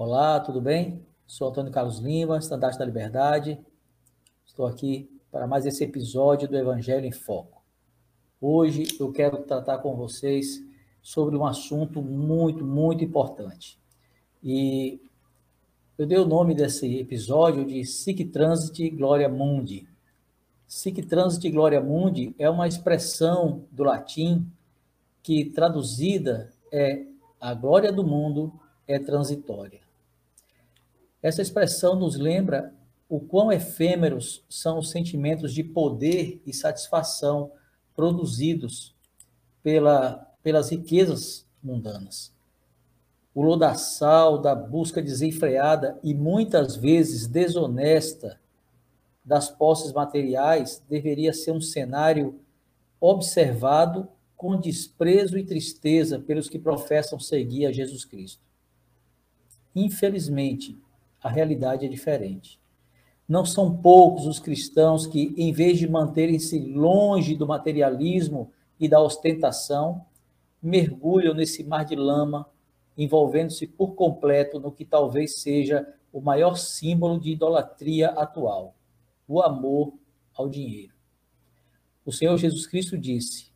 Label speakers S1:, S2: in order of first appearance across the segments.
S1: Olá, tudo bem? Sou Antônio Carlos Lima, estandarte da Liberdade. Estou aqui para mais esse episódio do Evangelho em Foco. Hoje eu quero tratar com vocês sobre um assunto muito, muito importante. E eu dei o nome desse episódio de Sic Transit Gloria Mundi. Sic Transit Gloria Mundi é uma expressão do latim que, traduzida, é a glória do mundo é transitória. Essa expressão nos lembra o quão efêmeros são os sentimentos de poder e satisfação produzidos pela, pelas riquezas mundanas. O lodaçal da busca desenfreada e muitas vezes desonesta das posses materiais deveria ser um cenário observado com desprezo e tristeza pelos que professam seguir a Jesus Cristo. Infelizmente, a realidade é diferente. Não são poucos os cristãos que, em vez de manterem-se longe do materialismo e da ostentação, mergulham nesse mar de lama, envolvendo-se por completo no que talvez seja o maior símbolo de idolatria atual: o amor ao dinheiro. O Senhor Jesus Cristo disse: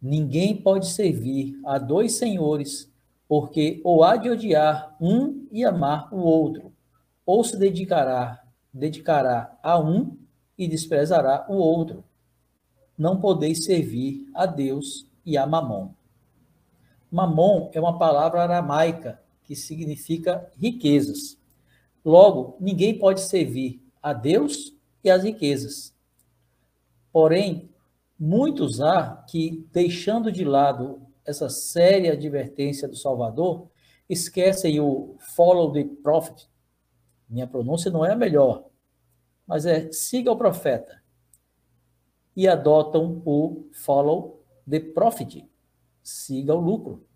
S1: Ninguém pode servir a dois senhores, porque ou há de odiar um e amar o outro, ou se dedicará, dedicará a um e desprezará o outro. Não podeis servir a Deus e a Mamon. Mamon é uma palavra aramaica que significa riquezas. Logo, ninguém pode servir a Deus e às riquezas. Porém, muitos há que, deixando de lado essa séria advertência do Salvador, esquecem o follow the prophet, minha pronúncia não é a melhor, mas é siga o profeta. E adotam o follow the prophet, siga o lucro.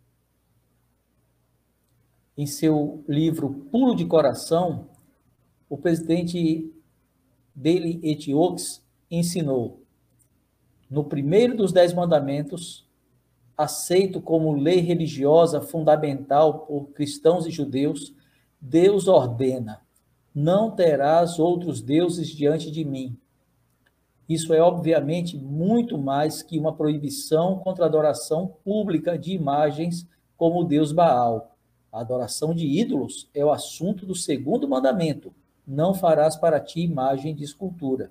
S1: Em seu livro Pulo de Coração, o presidente Dele Etiox ensinou: no primeiro dos dez mandamentos, aceito como lei religiosa fundamental por cristãos e judeus, Deus ordena: não terás outros deuses diante de mim. Isso é, obviamente, muito mais que uma proibição contra a adoração pública de imagens como o deus Baal. A adoração de ídolos é o assunto do segundo mandamento: não farás para ti imagem de escultura.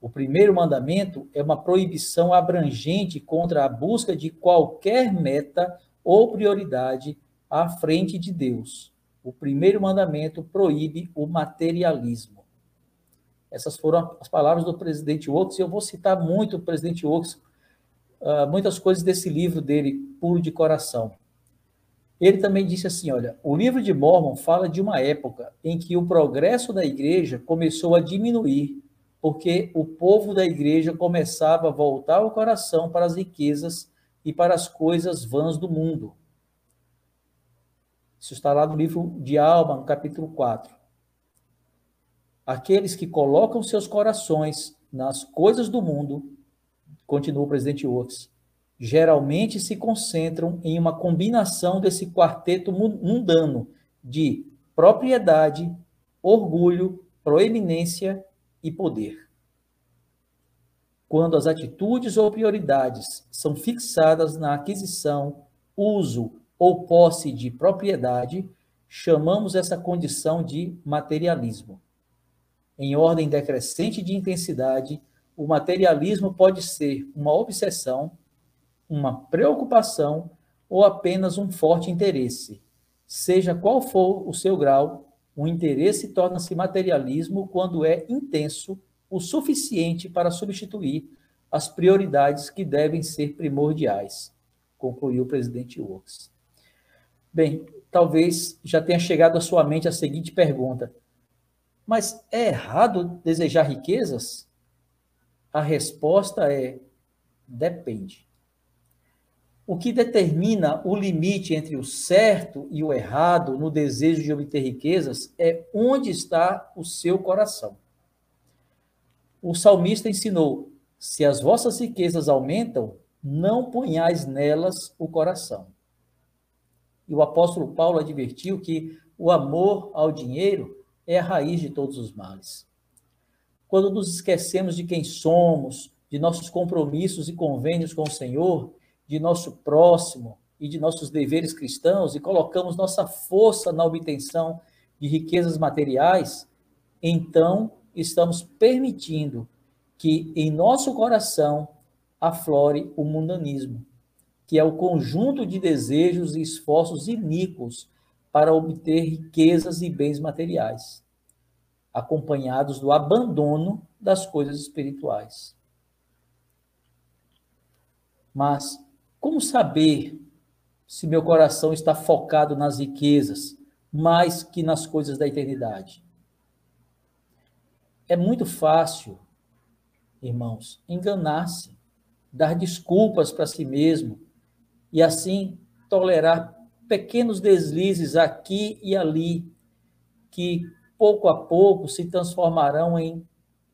S1: O primeiro mandamento é uma proibição abrangente contra a busca de qualquer meta ou prioridade à frente de Deus. O primeiro mandamento proíbe o materialismo. Essas foram as palavras do presidente Oaks, e eu vou citar muito o presidente Oaks, uh, muitas coisas desse livro dele, Puro de Coração. Ele também disse assim: olha, o livro de Mormon fala de uma época em que o progresso da igreja começou a diminuir, porque o povo da igreja começava a voltar o coração para as riquezas e para as coisas vãs do mundo. Isso está lá no livro de Alma, no capítulo 4. Aqueles que colocam seus corações nas coisas do mundo, continua o presidente Oaks, geralmente se concentram em uma combinação desse quarteto mundano de propriedade, orgulho, proeminência e poder. Quando as atitudes ou prioridades são fixadas na aquisição, uso ou posse de propriedade, chamamos essa condição de materialismo. Em ordem decrescente de intensidade, o materialismo pode ser uma obsessão, uma preocupação ou apenas um forte interesse. Seja qual for o seu grau, o interesse torna-se materialismo quando é intenso o suficiente para substituir as prioridades que devem ser primordiais, concluiu o presidente Works. Bem, talvez já tenha chegado à sua mente a seguinte pergunta: Mas é errado desejar riquezas? A resposta é: depende. O que determina o limite entre o certo e o errado no desejo de obter riquezas é onde está o seu coração. O salmista ensinou: se as vossas riquezas aumentam, não ponhais nelas o coração. E o apóstolo Paulo advertiu que o amor ao dinheiro é a raiz de todos os males. Quando nos esquecemos de quem somos, de nossos compromissos e convênios com o Senhor, de nosso próximo e de nossos deveres cristãos e colocamos nossa força na obtenção de riquezas materiais, então estamos permitindo que em nosso coração aflore o mundanismo, que é o conjunto de desejos e esforços iníquos para obter riquezas e bens materiais, acompanhados do abandono das coisas espirituais. Mas como saber se meu coração está focado nas riquezas mais que nas coisas da eternidade? É muito fácil, irmãos, enganar-se, dar desculpas para si mesmo e assim tolerar pequenos deslizes aqui e ali que pouco a pouco se transformarão em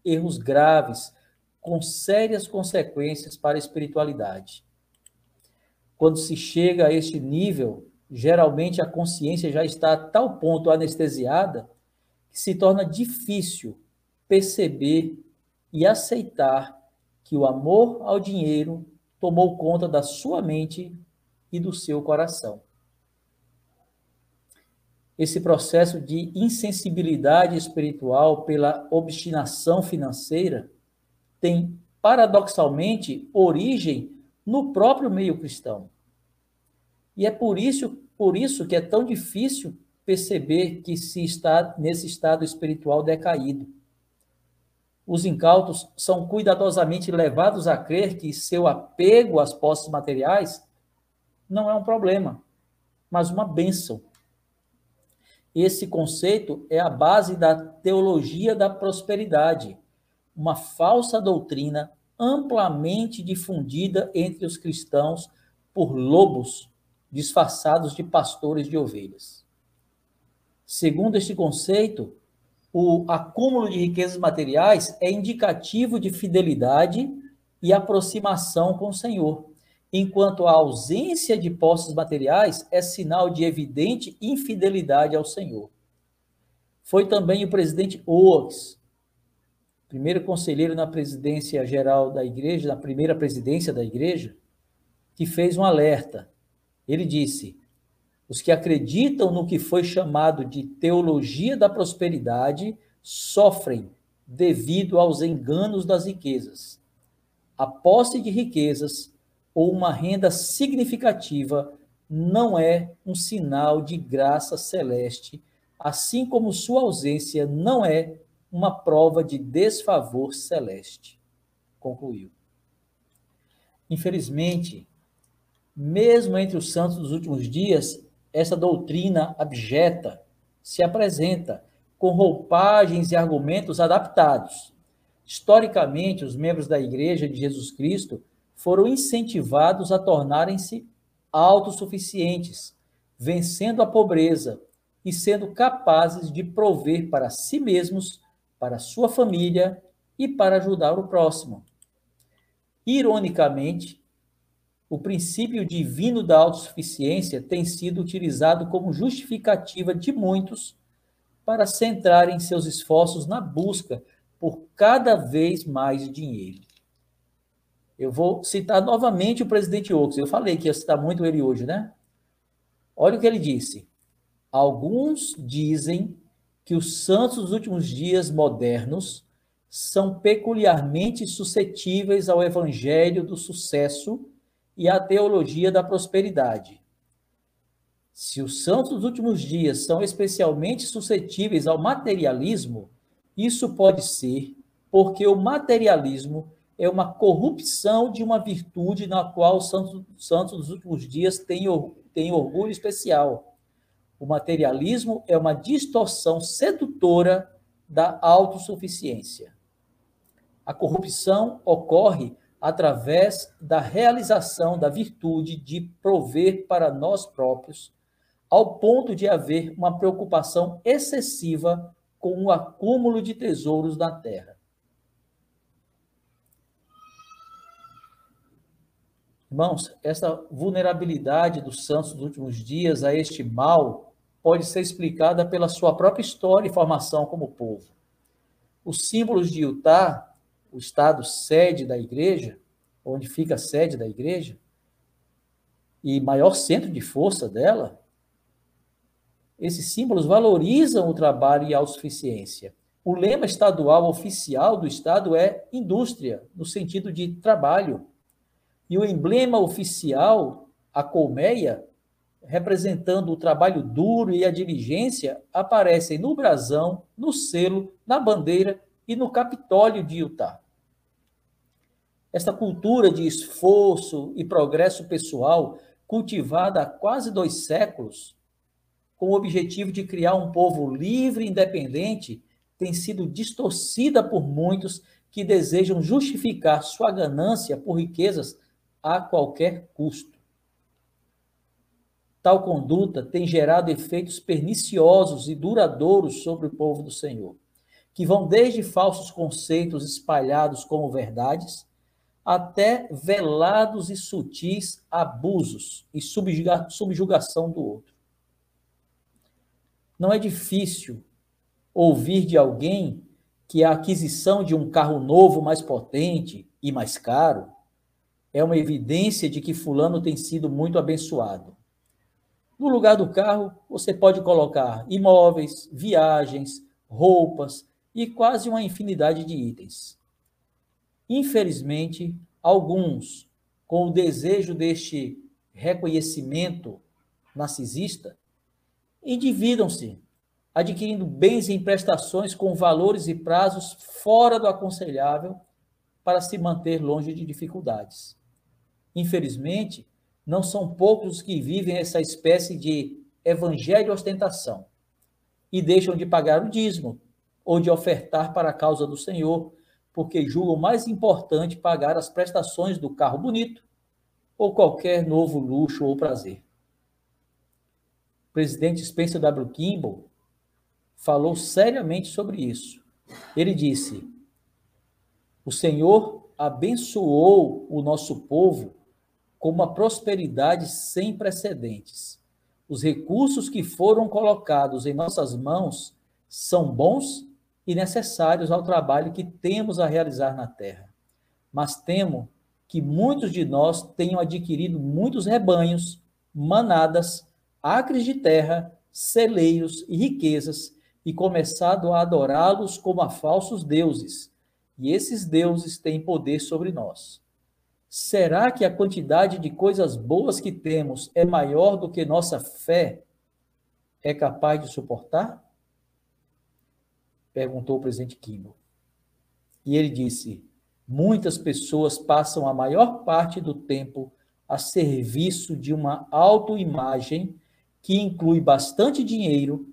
S1: erros graves, com sérias consequências para a espiritualidade. Quando se chega a este nível, geralmente a consciência já está a tal ponto anestesiada que se torna difícil perceber e aceitar que o amor ao dinheiro tomou conta da sua mente e do seu coração. Esse processo de insensibilidade espiritual pela obstinação financeira tem, paradoxalmente, origem no próprio meio cristão. E é por isso, por isso que é tão difícil perceber que se está nesse estado espiritual decaído. Os incautos são cuidadosamente levados a crer que seu apego às posses materiais não é um problema, mas uma bênção. Esse conceito é a base da teologia da prosperidade, uma falsa doutrina amplamente difundida entre os cristãos por lobos disfarçados de pastores de ovelhas. Segundo este conceito, o acúmulo de riquezas materiais é indicativo de fidelidade e aproximação com o Senhor, enquanto a ausência de posses materiais é sinal de evidente infidelidade ao Senhor. Foi também o presidente Oaks, primeiro conselheiro na presidência geral da igreja, na primeira presidência da igreja, que fez um alerta. Ele disse: os que acreditam no que foi chamado de teologia da prosperidade sofrem devido aos enganos das riquezas. A posse de riquezas ou uma renda significativa não é um sinal de graça celeste, assim como sua ausência não é uma prova de desfavor celeste. Concluiu. Infelizmente, mesmo entre os santos dos últimos dias, essa doutrina abjeta se apresenta com roupagens e argumentos adaptados. Historicamente, os membros da Igreja de Jesus Cristo foram incentivados a tornarem-se autossuficientes, vencendo a pobreza e sendo capazes de prover para si mesmos, para sua família e para ajudar o próximo. Ironicamente, o princípio divino da autossuficiência tem sido utilizado como justificativa de muitos para centrarem seus esforços na busca por cada vez mais dinheiro. Eu vou citar novamente o presidente Oaks. Eu falei que ia citar muito ele hoje, né? Olha o que ele disse. Alguns dizem que os santos dos últimos dias modernos são peculiarmente suscetíveis ao evangelho do sucesso e à teologia da prosperidade. Se os santos dos últimos dias são especialmente suscetíveis ao materialismo, isso pode ser porque o materialismo é uma corrupção de uma virtude na qual os santos, santos dos últimos dias têm, têm orgulho especial. O materialismo é uma distorção sedutora da autossuficiência. A corrupção ocorre através da realização da virtude de prover para nós próprios, ao ponto de haver uma preocupação excessiva com o acúmulo de tesouros na terra. Irmãos, essa vulnerabilidade dos santos dos últimos dias a este mal pode ser explicada pela sua própria história e formação como povo. Os símbolos de Utah, o estado sede da igreja, onde fica a sede da igreja, e maior centro de força dela, esses símbolos valorizam o trabalho e a autossuficiência. O lema estadual oficial do Estado é indústria, no sentido de trabalho. E o emblema oficial, a colmeia, representando o trabalho duro e a diligência, aparecem no brasão, no selo, na bandeira e no Capitólio de Utah. Esta cultura de esforço e progresso pessoal, cultivada há quase dois séculos, com o objetivo de criar um povo livre e independente, tem sido distorcida por muitos que desejam justificar sua ganância por riquezas a qualquer custo. Tal conduta tem gerado efeitos perniciosos e duradouros sobre o povo do Senhor, que vão desde falsos conceitos espalhados como verdades, até velados e sutis abusos e subjugação do outro. Não é difícil ouvir de alguém que a aquisição de um carro novo mais potente e mais caro é uma evidência de que fulano tem sido muito abençoado. No lugar do carro, você pode colocar imóveis, viagens, roupas e quase uma infinidade de itens. Infelizmente, alguns, com o desejo deste reconhecimento narcisista, endividam-se, adquirindo bens e prestações com valores e prazos fora do aconselhável para se manter longe de dificuldades. Infelizmente, não são poucos os que vivem essa espécie de evangelho ostentação e deixam de pagar o dízimo ou de ofertar para a causa do Senhor, porque julgam mais importante pagar as prestações do carro bonito ou qualquer novo luxo ou prazer presidente Spencer W. Kimball falou seriamente sobre isso. Ele disse: O Senhor abençoou o nosso povo com uma prosperidade sem precedentes. Os recursos que foram colocados em nossas mãos são bons e necessários ao trabalho que temos a realizar na terra. Mas temo que muitos de nós tenham adquirido muitos rebanhos, manadas acres de terra, celeiros e riquezas, e começado a adorá-los como a falsos deuses. E esses deuses têm poder sobre nós. Será que a quantidade de coisas boas que temos é maior do que nossa fé é capaz de suportar? Perguntou o presidente Kimball. E ele disse: muitas pessoas passam a maior parte do tempo a serviço de uma autoimagem que inclui bastante dinheiro,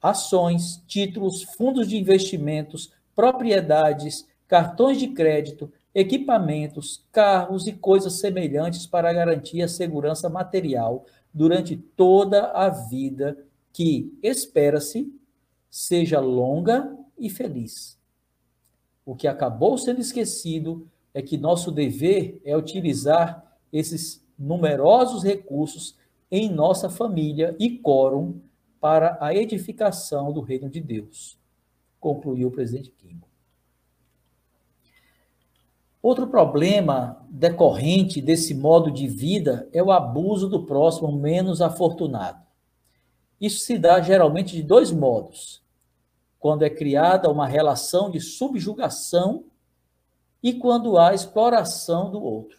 S1: ações, títulos, fundos de investimentos, propriedades, cartões de crédito, equipamentos, carros e coisas semelhantes para garantir a segurança material durante toda a vida que, espera-se, seja longa e feliz. O que acabou sendo esquecido é que nosso dever é utilizar esses numerosos recursos em nossa família e quórum para a edificação do reino de Deus, concluiu o presidente Kim. Outro problema decorrente desse modo de vida é o abuso do próximo menos afortunado. Isso se dá geralmente de dois modos: quando é criada uma relação de subjugação e quando há exploração do outro.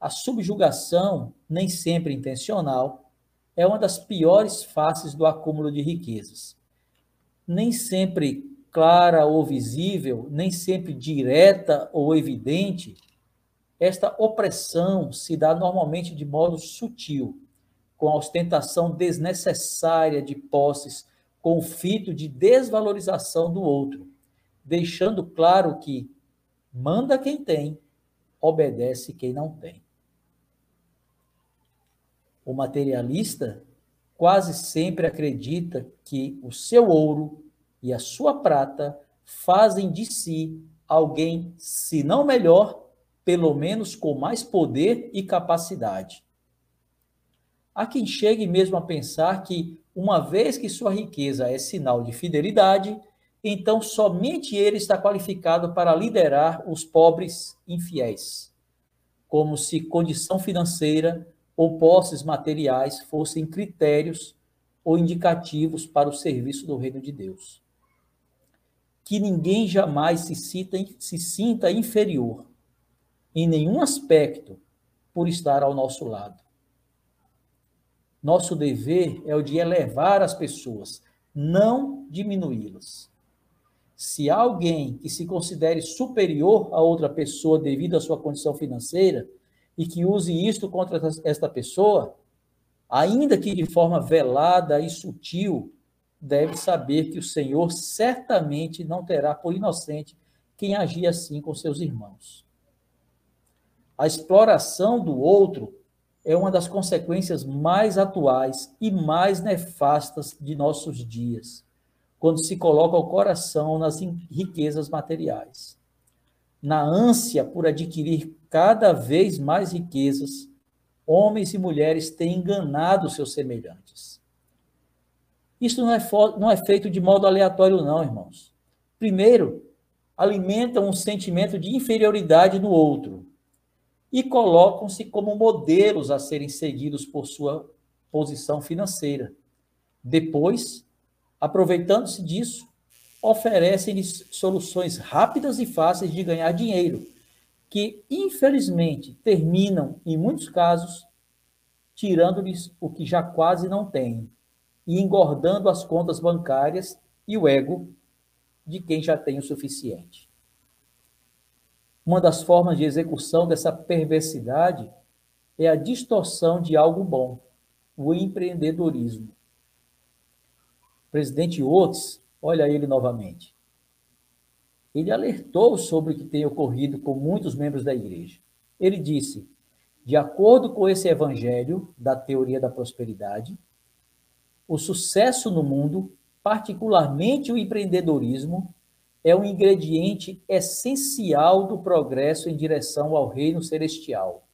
S1: A subjugação, nem sempre intencional, é uma das piores faces do acúmulo de riquezas. Nem sempre clara ou visível, nem sempre direta ou evidente, esta opressão se dá normalmente de modo sutil, com a ostentação desnecessária de posses, com o fito de desvalorização do outro, deixando claro que manda quem tem, obedece quem não tem. O materialista quase sempre acredita que o seu ouro e a sua prata fazem de si alguém, se não melhor, pelo menos com mais poder e capacidade. Há quem chegue mesmo a pensar que, uma vez que sua riqueza é sinal de fidelidade, então somente ele está qualificado para liderar os pobres infiéis, como se condição financeira ou posses materiais fossem critérios ou indicativos para o serviço do reino de Deus. Que ninguém jamais se, cita, se sinta inferior em nenhum aspecto por estar ao nosso lado. Nosso dever é o de elevar as pessoas, não diminuí-las. Se alguém que se considere superior a outra pessoa devido à sua condição financeira e que use isto contra esta pessoa, ainda que de forma velada e sutil, deve saber que o Senhor certamente não terá por inocente quem agir assim com seus irmãos. A exploração do outro é uma das consequências mais atuais e mais nefastas de nossos dias, quando se coloca o coração nas riquezas materiais. Na ânsia por adquirir cada vez mais riquezas, homens e mulheres têm enganado seus semelhantes. Isso não é, não é feito de modo aleatório, não, irmãos. Primeiro, alimentam um sentimento de inferioridade no outro, e colocam-se como modelos a serem seguidos por sua posição financeira. Depois, aproveitando-se disso, oferecem-lhes soluções rápidas e fáceis de ganhar dinheiro, que, infelizmente, terminam, em muitos casos, tirando-lhes o que já quase não têm e engordando as contas bancárias e o ego de quem já tem o suficiente. Uma das formas de execução dessa perversidade é a distorção de algo bom, o empreendedorismo. O presidente Oates, olha ele novamente. Ele alertou sobre o que tem ocorrido com muitos membros da igreja. Ele disse: de acordo com esse evangelho da teoria da prosperidade, o sucesso no mundo, particularmente o empreendedorismo, é um ingrediente essencial do progresso em direção ao reino celestial.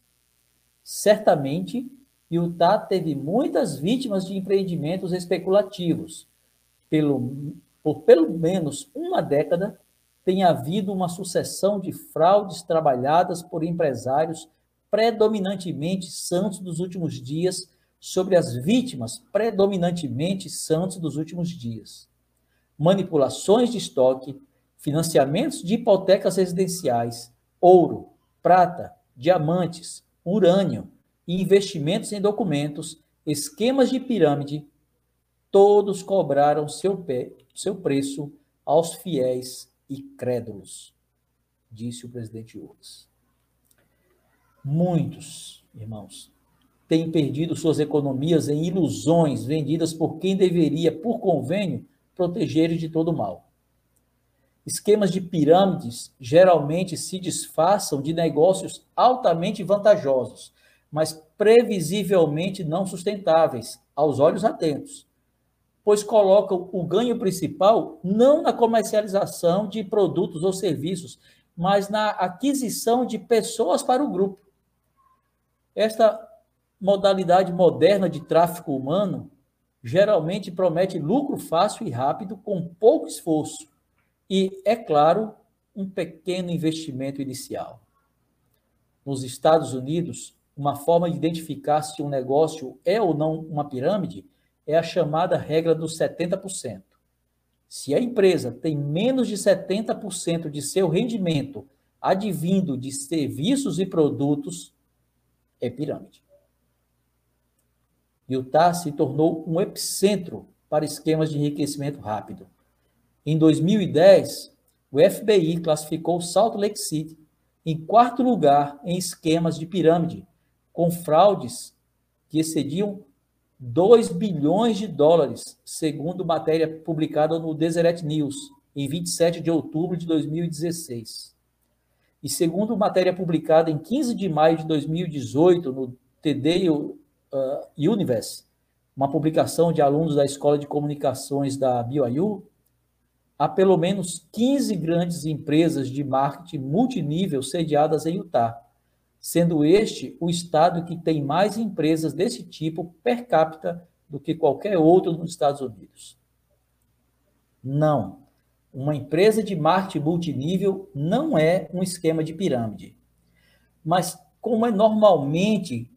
S1: Certamente, Utah teve muitas vítimas de empreendimentos especulativos. Pelo, por pelo menos uma década, tem havido uma sucessão de fraudes trabalhadas por empresários predominantemente santos dos últimos dias sobre as vítimas predominantemente santos dos últimos dias. Manipulações de estoque, financiamentos de hipotecas residenciais, ouro, prata, diamantes, urânio e investimentos em documentos, esquemas de pirâmide, todos cobraram seu, pé, seu preço aos fiéis e crédulos, disse o presidente Urdes. Muitos, irmãos, têm perdido suas economias em ilusões vendidas por quem deveria, por convênio, proteger de todo mal. Esquemas de pirâmides geralmente se disfarçam de negócios altamente vantajosos, mas previsivelmente não sustentáveis aos olhos atentos, pois colocam o ganho principal não na comercialização de produtos ou serviços, mas na aquisição de pessoas para o grupo. Esta modalidade moderna de tráfico humano geralmente promete lucro fácil e rápido com pouco esforço e, é claro, um pequeno investimento inicial. Nos Estados Unidos, uma forma de identificar se um negócio é ou não uma pirâmide é a chamada regra dos 70%. Se a empresa tem menos de 70% de seu rendimento advindo de serviços e produtos, é pirâmide. Utah se tornou um epicentro para esquemas de enriquecimento rápido. Em 2010, o FBI classificou Salt Lake City em quarto lugar em esquemas de pirâmide, com fraudes que excediam 2 bilhões de dólares, segundo matéria publicada no Deseret News, em 27 de outubro de 2016. E segundo matéria publicada em 15 de maio de 2018 no TD uh, Universe, uma publicação de alunos da Escola de Comunicações da BYU, há pelo menos 15 grandes empresas de marketing multinível sediadas em Utah, sendo este o estado que tem mais empresas desse tipo per capita do que qualquer outro nos Estados Unidos. Não. Uma empresa de marketing multinível não é um esquema de pirâmide. Mas como é normalmente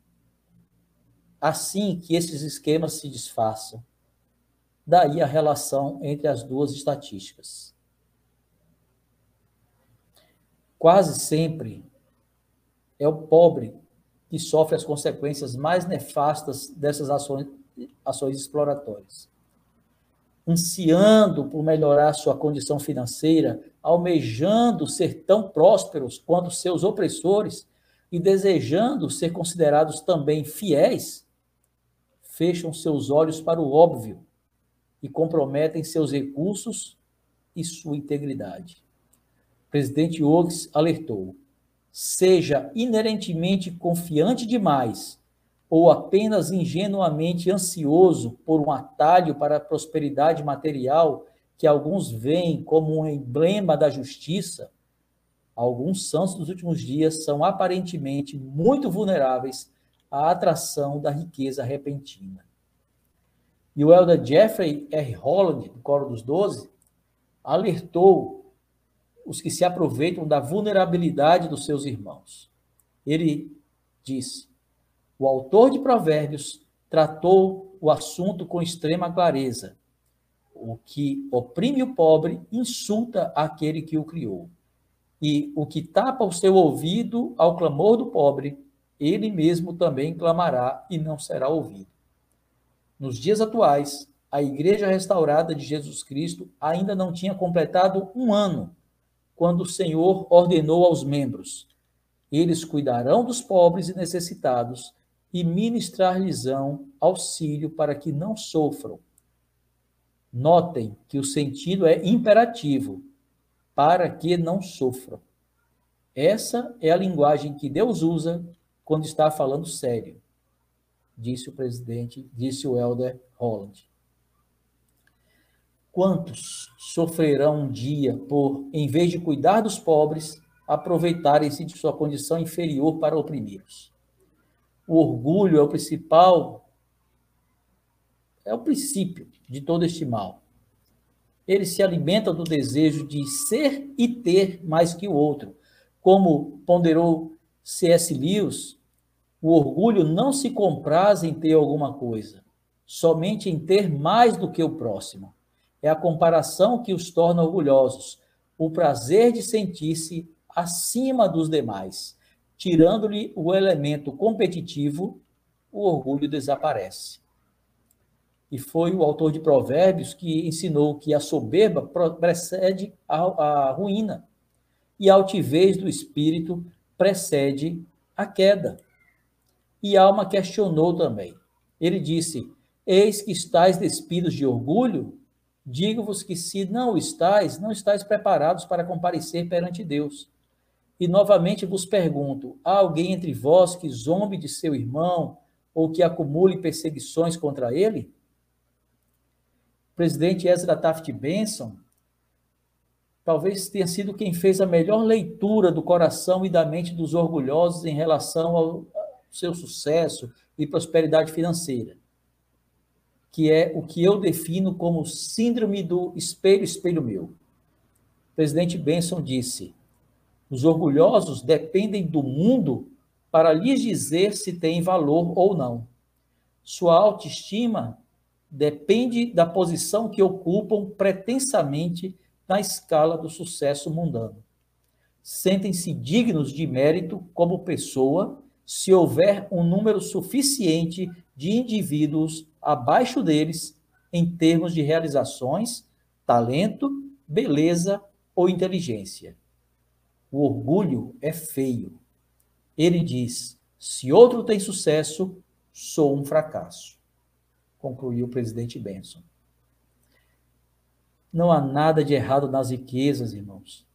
S1: assim que esses esquemas se disfarçam, daí a relação entre as duas estatísticas. Quase sempre é o pobre que sofre as consequências mais nefastas dessas ações, ações exploratórias ansiando por melhorar sua condição financeira, almejando ser tão prósperos quanto seus opressores e desejando ser considerados também fiéis, fecham seus olhos para o óbvio e comprometem seus recursos e sua integridade. O presidente Oaks alertou: seja inerentemente confiante demais ou apenas ingenuamente ansioso por um atalho para a prosperidade material que alguns veem como um emblema da justiça, alguns santos dos últimos dias são aparentemente muito vulneráveis à atração da riqueza repentina. E o elder Jeffrey R. Holland, do Coro dos Doze, alertou os que se aproveitam da vulnerabilidade dos seus irmãos. Ele disse: o autor de Provérbios tratou o assunto com extrema clareza. O que oprime o pobre insulta aquele que o criou. E o que tapa o seu ouvido ao clamor do pobre, ele mesmo também clamará e não será ouvido. Nos dias atuais, a Igreja Restaurada de Jesus Cristo ainda não tinha completado um ano quando o Senhor ordenou aos membros: eles cuidarão dos pobres e necessitados e ministrar-lhes-ão auxílio para que não sofram. Notem que o sentido é imperativo, para que não sofram. Essa é a linguagem que Deus usa quando está falando sério, disse o presidente, disse o elder Holland. Quantos sofrerão um dia por, em vez de cuidar dos pobres, aproveitarem-se de sua condição inferior para oprimi-los? O orgulho é o principal, é o princípio de todo este mal. Ele se alimenta do desejo de ser e ter mais que o outro. Como ponderou C.S. Lewis, o orgulho não se compraz em ter alguma coisa, somente em ter mais do que o próximo. É a comparação que os torna orgulhosos, o prazer de sentir-se acima dos demais. Tirando-lhe o elemento competitivo, o orgulho desaparece. E foi o autor de Provérbios que ensinou que a soberba precede a, a ruína e a altivez do espírito precede a queda. E Alma questionou também. Ele disse: Eis que estáis despidos de orgulho, digo-vos que se não estáis, não estáis preparados para comparecer perante Deus. E novamente vos pergunto: há alguém entre vós que zombe de seu irmão ou que acumule perseguições contra ele? O presidente Ezra Taft Benson talvez tenha sido quem fez a melhor leitura do coração e da mente dos orgulhosos em relação ao seu sucesso e prosperidade financeira, que é o que eu defino como síndrome do espelho, espelho meu. O presidente Benson disse: os orgulhosos dependem do mundo para lhes dizer se têm valor ou não. Sua autoestima depende da posição que ocupam pretensamente na escala do sucesso mundano. Sentem-se dignos de mérito como pessoa se houver um número suficiente de indivíduos abaixo deles em termos de realizações, talento, beleza ou inteligência. O orgulho é feio. Ele diz: se outro tem sucesso, sou um fracasso. Concluiu o presidente Benson. Não há nada de errado nas riquezas, irmãos.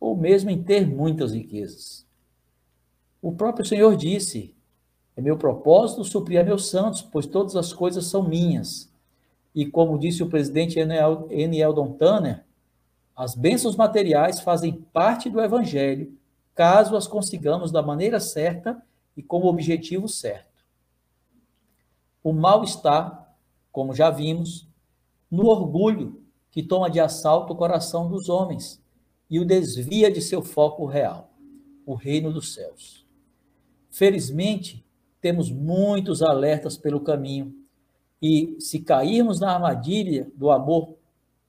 S1: Ou mesmo em ter muitas riquezas. O próprio Senhor disse: É meu propósito suprir a meus santos, pois todas as coisas são minhas. E como disse o presidente N. Eldon Tanner, as bênçãos materiais fazem parte do evangelho caso as consigamos da maneira certa e com o objetivo certo. O mal está, como já vimos, no orgulho que toma de assalto o coração dos homens e o desvia de seu foco real, o reino dos céus. Felizmente, temos muitos alertas pelo caminho, e se cairmos na armadilha do amor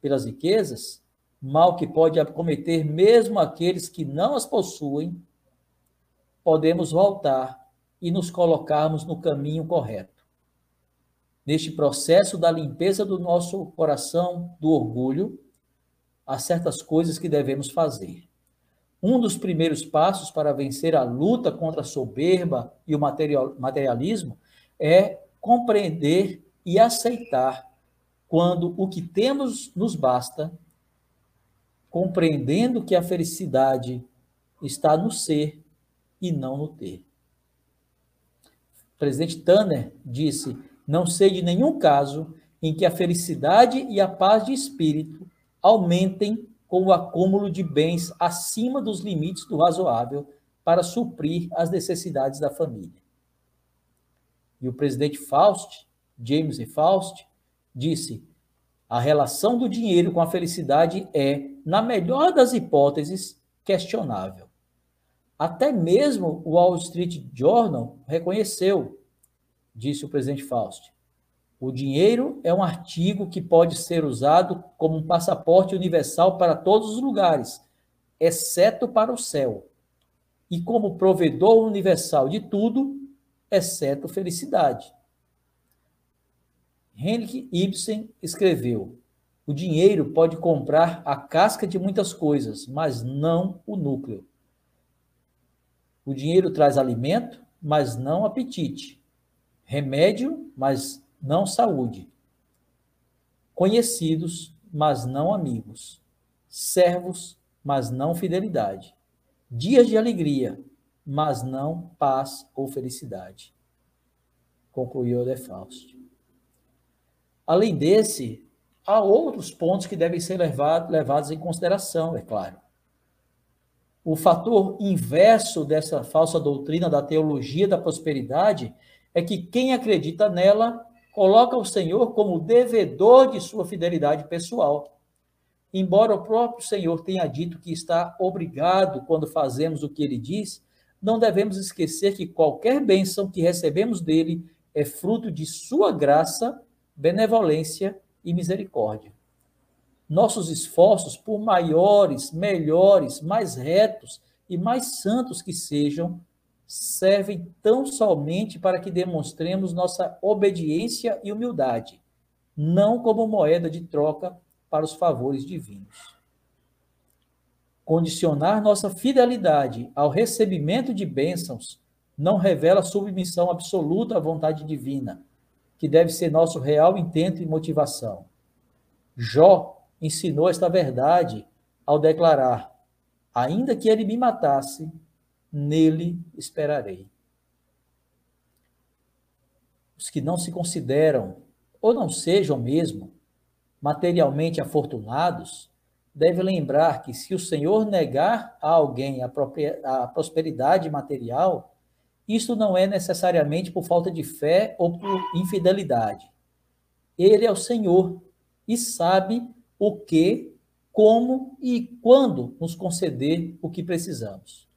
S1: pelas riquezas, mal que pode acometer mesmo aqueles que não as possuem, podemos voltar e nos colocarmos no caminho correto. Neste processo da limpeza do nosso coração do orgulho, há certas coisas que devemos fazer. Um dos primeiros passos para vencer a luta contra a soberba e o materialismo é compreender e aceitar quando o que temos nos basta, compreendendo que a felicidade está no ser e não no ter. O presidente Tanner disse: Não sei de nenhum caso em que a felicidade e a paz de espírito aumentem com o acúmulo de bens acima dos limites do razoável para suprir as necessidades da família. E o presidente Faust, James. Faust, disse: a relação do dinheiro com a felicidade é, na melhor das hipóteses, questionável. Até mesmo o Wall Street Journal reconheceu, disse o presidente Faust. O dinheiro é um artigo que pode ser usado como um passaporte universal para todos os lugares, exceto para o céu, e como provedor universal de tudo, exceto felicidade. Henrik Ibsen escreveu: O dinheiro pode comprar a casca de muitas coisas, mas não o núcleo. O dinheiro traz alimento, mas não apetite. Remédio, mas não saúde. Conhecidos, mas não amigos. Servos, mas não fidelidade. Dias de alegria, mas não paz ou felicidade. Concluiu De. Além desse, há outros pontos que devem ser levado, levados em consideração, é claro. O fator inverso dessa falsa doutrina da teologia da prosperidade é que quem acredita nela coloca o Senhor como devedor de sua fidelidade pessoal. Embora o próprio Senhor tenha dito que está obrigado quando fazemos o que ele diz, não devemos esquecer que qualquer bênção que recebemos dele é fruto de sua graça, benevolência e misericórdia. Nossos esforços, por maiores, melhores, mais retos e mais santos que sejam, servem tão somente para que demonstremos nossa obediência e humildade, não como moeda de troca para os favores divinos. Condicionar nossa fidelidade ao recebimento de bênçãos não revela submissão absoluta à vontade divina, que deve ser nosso real intento e motivação. Jó ensinou esta verdade ao declarar: ainda que ele me matasse, nele esperarei. Os que não se consideram, ou não sejam mesmo, materialmente afortunados, devem lembrar que se o Senhor negar a alguém a, a prosperidade material, isto não é necessariamente por falta de fé ou por infidelidade. Ele é o Senhor e sabe o que, como e quando nos conceder o que precisamos.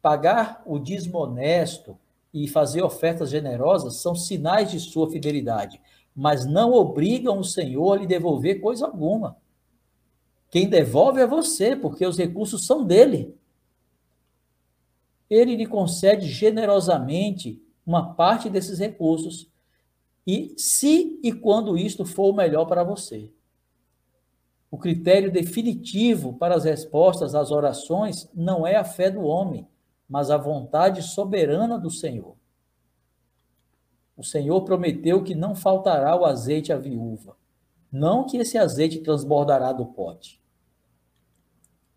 S1: Pagar o dízimo honesto e fazer ofertas generosas são sinais de sua fidelidade, mas não obrigam o Senhor a lhe devolver coisa alguma. Quem devolve é você, porque os recursos são dele. Ele lhe concede generosamente uma parte desses recursos, e se e quando isto for o melhor para você. O critério definitivo para as respostas às orações não é a fé do homem, mas a vontade soberana do Senhor. O Senhor prometeu que não faltará o azeite à viúva, não que esse azeite transbordará do pote.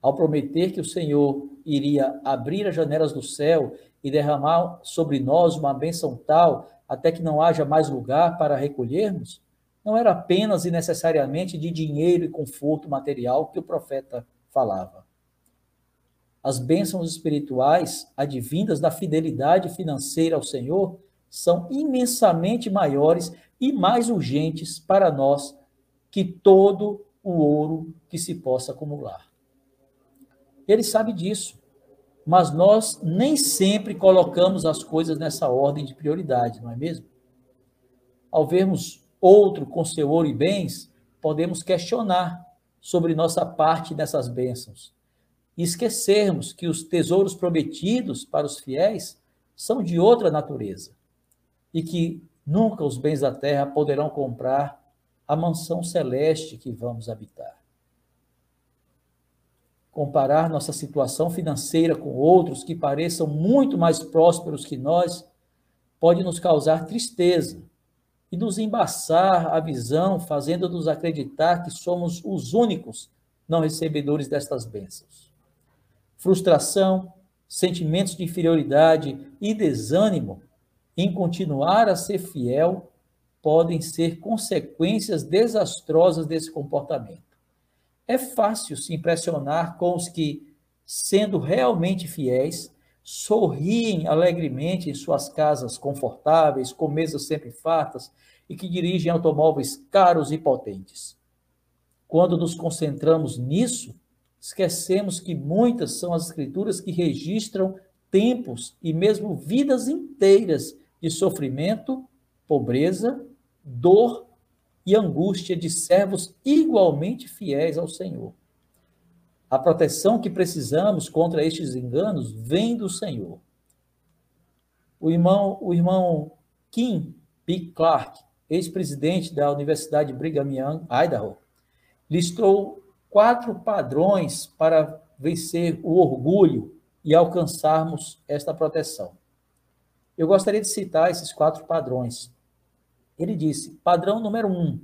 S1: Ao prometer que o Senhor iria abrir as janelas do céu e derramar sobre nós uma bênção tal até que não haja mais lugar para recolhermos, não era apenas e necessariamente de dinheiro e conforto material que o profeta falava. As bênçãos espirituais, advindas da fidelidade financeira ao Senhor, são imensamente maiores e mais urgentes para nós que todo o ouro que se possa acumular. Ele sabe disso, mas nós nem sempre colocamos as coisas nessa ordem de prioridade, não é mesmo? Ao vermos outro com seu ouro e bens, podemos questionar sobre nossa parte nessas bênçãos e esquecermos que os tesouros prometidos para os fiéis são de outra natureza e que nunca os bens da terra poderão comprar a mansão celeste que vamos habitar. Comparar nossa situação financeira com outros que pareçam muito mais prósperos que nós pode nos causar tristeza e nos embaçar a visão, fazendo-nos acreditar que somos os únicos não recebedores destas bênçãos. Frustração, sentimentos de inferioridade e desânimo em continuar a ser fiel podem ser consequências desastrosas desse comportamento. É fácil se impressionar com os que, sendo realmente fiéis, sorriem alegremente em suas casas confortáveis, com mesas sempre fartas e que dirigem automóveis caros e potentes. Quando nos concentramos nisso, esquecemos que muitas são as escrituras que registram tempos e mesmo vidas inteiras de sofrimento, pobreza, dor e angústia de servos igualmente fiéis ao Senhor. A proteção que precisamos contra estes enganos vem do Senhor. O irmão, o irmão Kim P. Clark, ex-presidente da Universidade Brigham Young, Idaho, listou quatro padrões para vencer o orgulho e alcançarmos esta proteção. Eu gostaria de citar esses quatro padrões. Ele disse: padrão número um,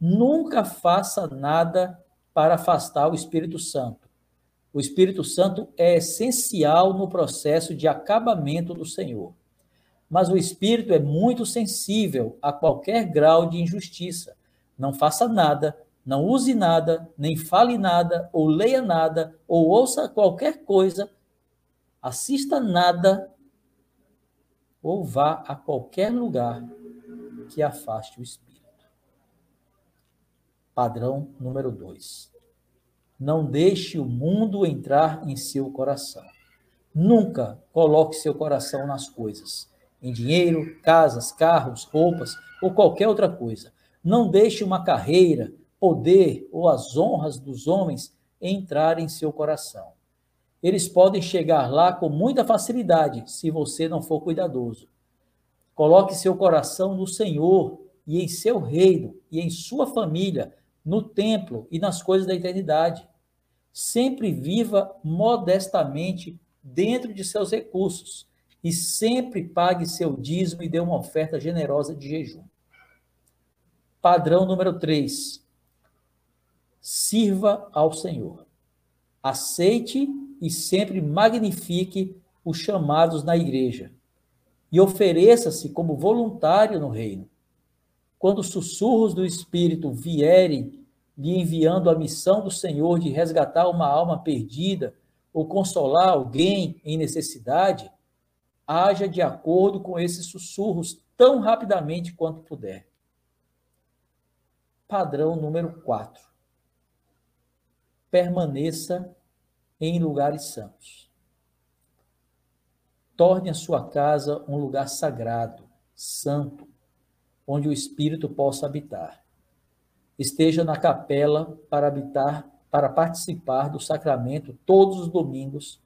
S1: nunca faça nada para afastar o Espírito Santo. O Espírito Santo é essencial no processo de acabamento do Senhor. Mas o Espírito é muito sensível a qualquer grau de injustiça. Não faça nada, não use nada, nem fale nada, ou leia nada, ou ouça qualquer coisa, assista nada, ou vá a qualquer lugar que afaste o Espírito. Padrão número dois. Não deixe o mundo entrar em seu coração. Nunca coloque seu coração nas coisas, em dinheiro, casas, carros, roupas ou qualquer outra coisa. Não deixe uma carreira, poder ou as honras dos homens entrar em seu coração. Eles podem chegar lá com muita facilidade se você não for cuidadoso. Coloque seu coração no Senhor e em seu reino e em sua família, no templo e nas coisas da eternidade. Sempre viva modestamente dentro de seus recursos e sempre pague seu dízimo e dê uma oferta generosa de jejum. Padrão número 3. Sirva ao Senhor. Aceite e sempre magnifique os chamados na igreja e ofereça-se como voluntário no reino. Quando os sussurros do Espírito vierem lhe enviando a missão do Senhor de resgatar uma alma perdida ou consolar alguém em necessidade, haja de acordo com esses sussurros tão rapidamente quanto puder. Padrão número 4. Permaneça em lugares santos. Torne a sua casa um lugar sagrado, santo, onde o Espírito possa habitar. Esteja na capela para habitar, para participar do sacramento todos os domingos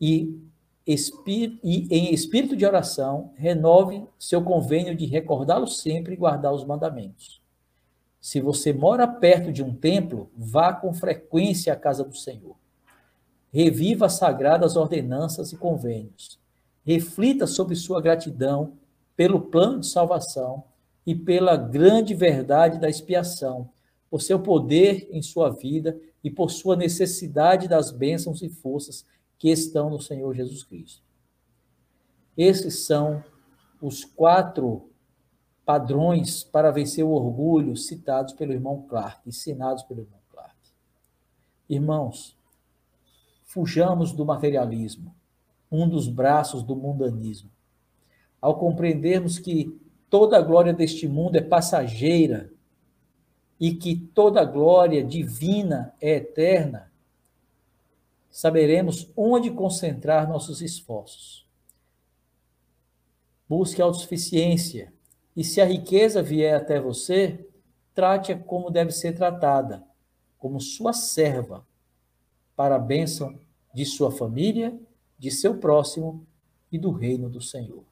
S1: e, e em espírito de oração, renove seu convênio de recordá-lo sempre e guardar os mandamentos. Se você mora perto de um templo, vá com frequência à casa do Senhor. Reviva as sagradas ordenanças e convênios. Reflita sobre sua gratidão pelo plano de salvação e pela grande verdade da expiação, por seu poder em sua vida e por sua necessidade das bênçãos e forças que estão no Senhor Jesus Cristo. Esses são os quatro padrões para vencer o orgulho citados pelo irmão Clark, ensinados pelo irmão Clark. Irmãos, fujamos do materialismo, um dos braços do mundanismo. Ao compreendermos que toda a glória deste mundo é passageira e que toda a glória divina é eterna, saberemos onde concentrar nossos esforços. Busque autossuficiência e se a riqueza vier até você, trate-a como deve ser tratada, como sua serva, para a bênção de sua família, de seu próximo e do reino do Senhor.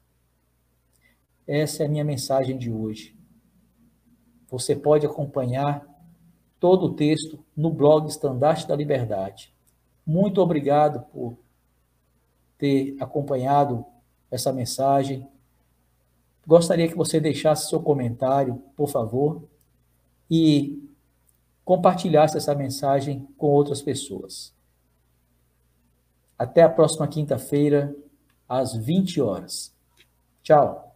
S1: Essa é a minha mensagem de hoje. Você pode acompanhar todo o texto no blog Estandarte da Liberdade. Muito obrigado por ter acompanhado essa mensagem. Gostaria que você deixasse seu comentário, por favor, e compartilhasse essa mensagem com outras pessoas. Até a próxima quinta-feira, às 20 horas. Tchau.